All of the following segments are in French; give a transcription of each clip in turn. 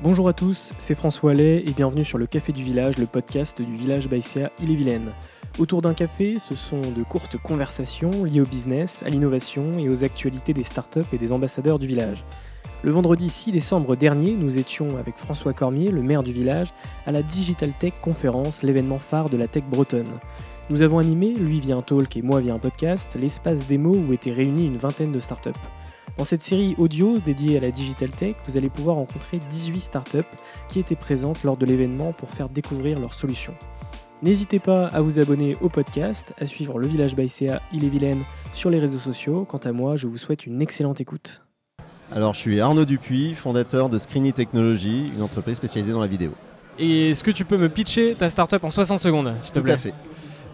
Bonjour à tous, c'est François Allais et bienvenue sur le Café du Village, le podcast du village Baïséa Ille-et-Vilaine. Autour d'un café, ce sont de courtes conversations liées au business, à l'innovation et aux actualités des startups et des ambassadeurs du village. Le vendredi 6 décembre dernier, nous étions avec François Cormier, le maire du village, à la Digital Tech Conférence, l'événement phare de la tech bretonne. Nous avons animé, lui via un talk et moi via un podcast, l'espace démo où étaient réunies une vingtaine de startups. Dans cette série audio dédiée à la Digital Tech, vous allez pouvoir rencontrer 18 startups qui étaient présentes lors de l'événement pour faire découvrir leurs solutions. N'hésitez pas à vous abonner au podcast, à suivre le Village by CA Ille-et-Vilaine sur les réseaux sociaux. Quant à moi, je vous souhaite une excellente écoute. Alors, je suis Arnaud Dupuis, fondateur de Screeny Technologies, une entreprise spécialisée dans la vidéo. Et est-ce que tu peux me pitcher ta startup en 60 secondes, s'il te Tout plaît? à fait.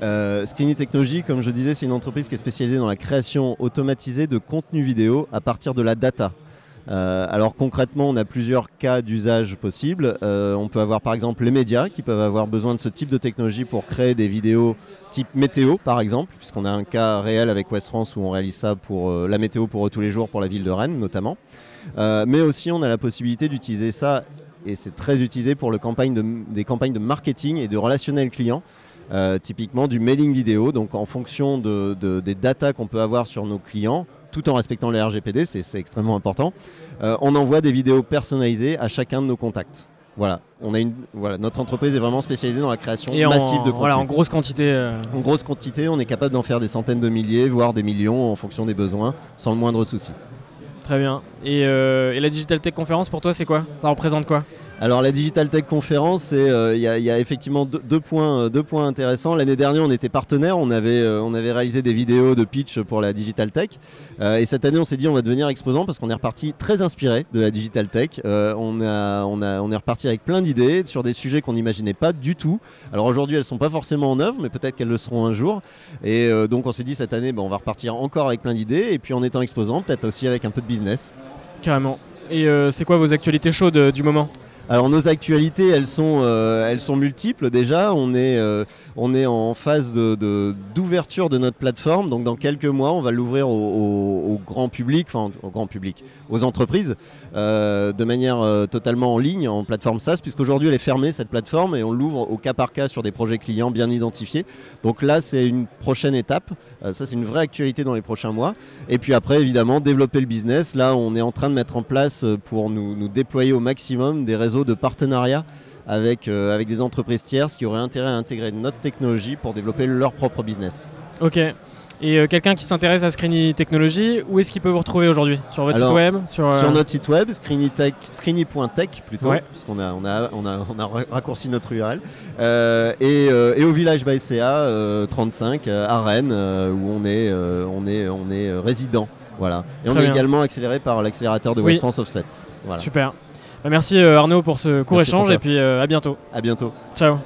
Euh, Screeny Technologies, comme je disais, c'est une entreprise qui est spécialisée dans la création automatisée de contenu vidéo à partir de la data. Euh, alors concrètement, on a plusieurs cas d'usage possibles. Euh, on peut avoir par exemple les médias qui peuvent avoir besoin de ce type de technologie pour créer des vidéos type météo par exemple, puisqu'on a un cas réel avec West France où on réalise ça pour euh, la météo pour tous les jours pour la ville de Rennes notamment. Mais aussi on a la possibilité d'utiliser ça et c'est très utilisé pour des campagnes de marketing et de relationnel client. Euh, typiquement du mailing vidéo, donc en fonction de- de- des datas qu'on peut avoir sur nos clients, tout en respectant les RGPD, c'est extrêmement important, euh, on envoie des vidéos personnalisées à chacun de nos contacts. Voilà, on a une, voilà, notre entreprise est vraiment spécialisée dans la création Et en, massive de contenu. voilà, en grosse quantité. euh, En grosse quantité, on est capable d'en faire des centaines de milliers, voire des millions en fonction des besoins, sans le moindre souci. Très bien. Et, euh, et la Digital Tech Conférence, pour toi, c'est quoi? Ça représente quoi? Alors la Digital Tech Conférence, euh, il y, a- effectivement deux, deux points, euh, deux points intéressants. L'année dernière, on était partenaire, on avait, euh, on avait réalisé des vidéos de pitch pour la Digital Tech. Et cette année, on s'est dit on va devenir exposant parce qu'on est reparti très inspiré de la Digital Tech. On, est reparti avec plein d'idées sur des sujets qu'on n'imaginait pas du tout. Alors aujourd'hui, elles sont pas forcément en œuvre, mais peut-être qu'elles le seront un jour. Et donc on s'est dit cette année, ben, on va repartir encore avec plein d'idées. Et puis en étant exposant, peut-être aussi avec un peu de business. Carrément. Et c'est quoi vos actualités chaudes du moment? Alors nos actualités, elles sont, euh, elles sont multiples déjà. On est, euh, on est en phase d'ouverture de, notre plateforme. Donc dans quelques mois, on va l'ouvrir au, grand public, enfin au grand public, aux entreprises, euh, de manière totalement en ligne, en plateforme SaaS, puisqu'aujourd'hui elle est fermée cette plateforme et on l'ouvre au cas par cas sur des projets clients bien identifiés. Donc là, c'est une prochaine étape. Ça, c'est une vraie actualité dans les prochains mois. Et puis après, évidemment, développer le business. Là, on est en train de mettre en place pour nous déployer au maximum des réseaux de partenariat avec, euh, avec des entreprises tierces qui auraient intérêt à intégrer notre technologie pour développer leur propre business. Ok. Et euh, quelqu'un qui s'intéresse à Screeny Technology, où est-ce qu'il peut vous retrouver aujourd'hui? Sur votre Alors, site web? Sur, euh, Sur notre site web, screenytech- plutôt, Ouais. puisqu'on a, on a, on a, on a ra- raccourci notre URL, euh, et, et au village by CA euh, 35 euh, à Rennes, où on est, on est, on est résident. Voilà. Et on est bien. également accéléré par l'accélérateur de Oui. West France Offset. Voilà. Super. Bah, merci euh, Arnaud pour ce court Merci, échange et puis euh, à bientôt. À bientôt. Ciao.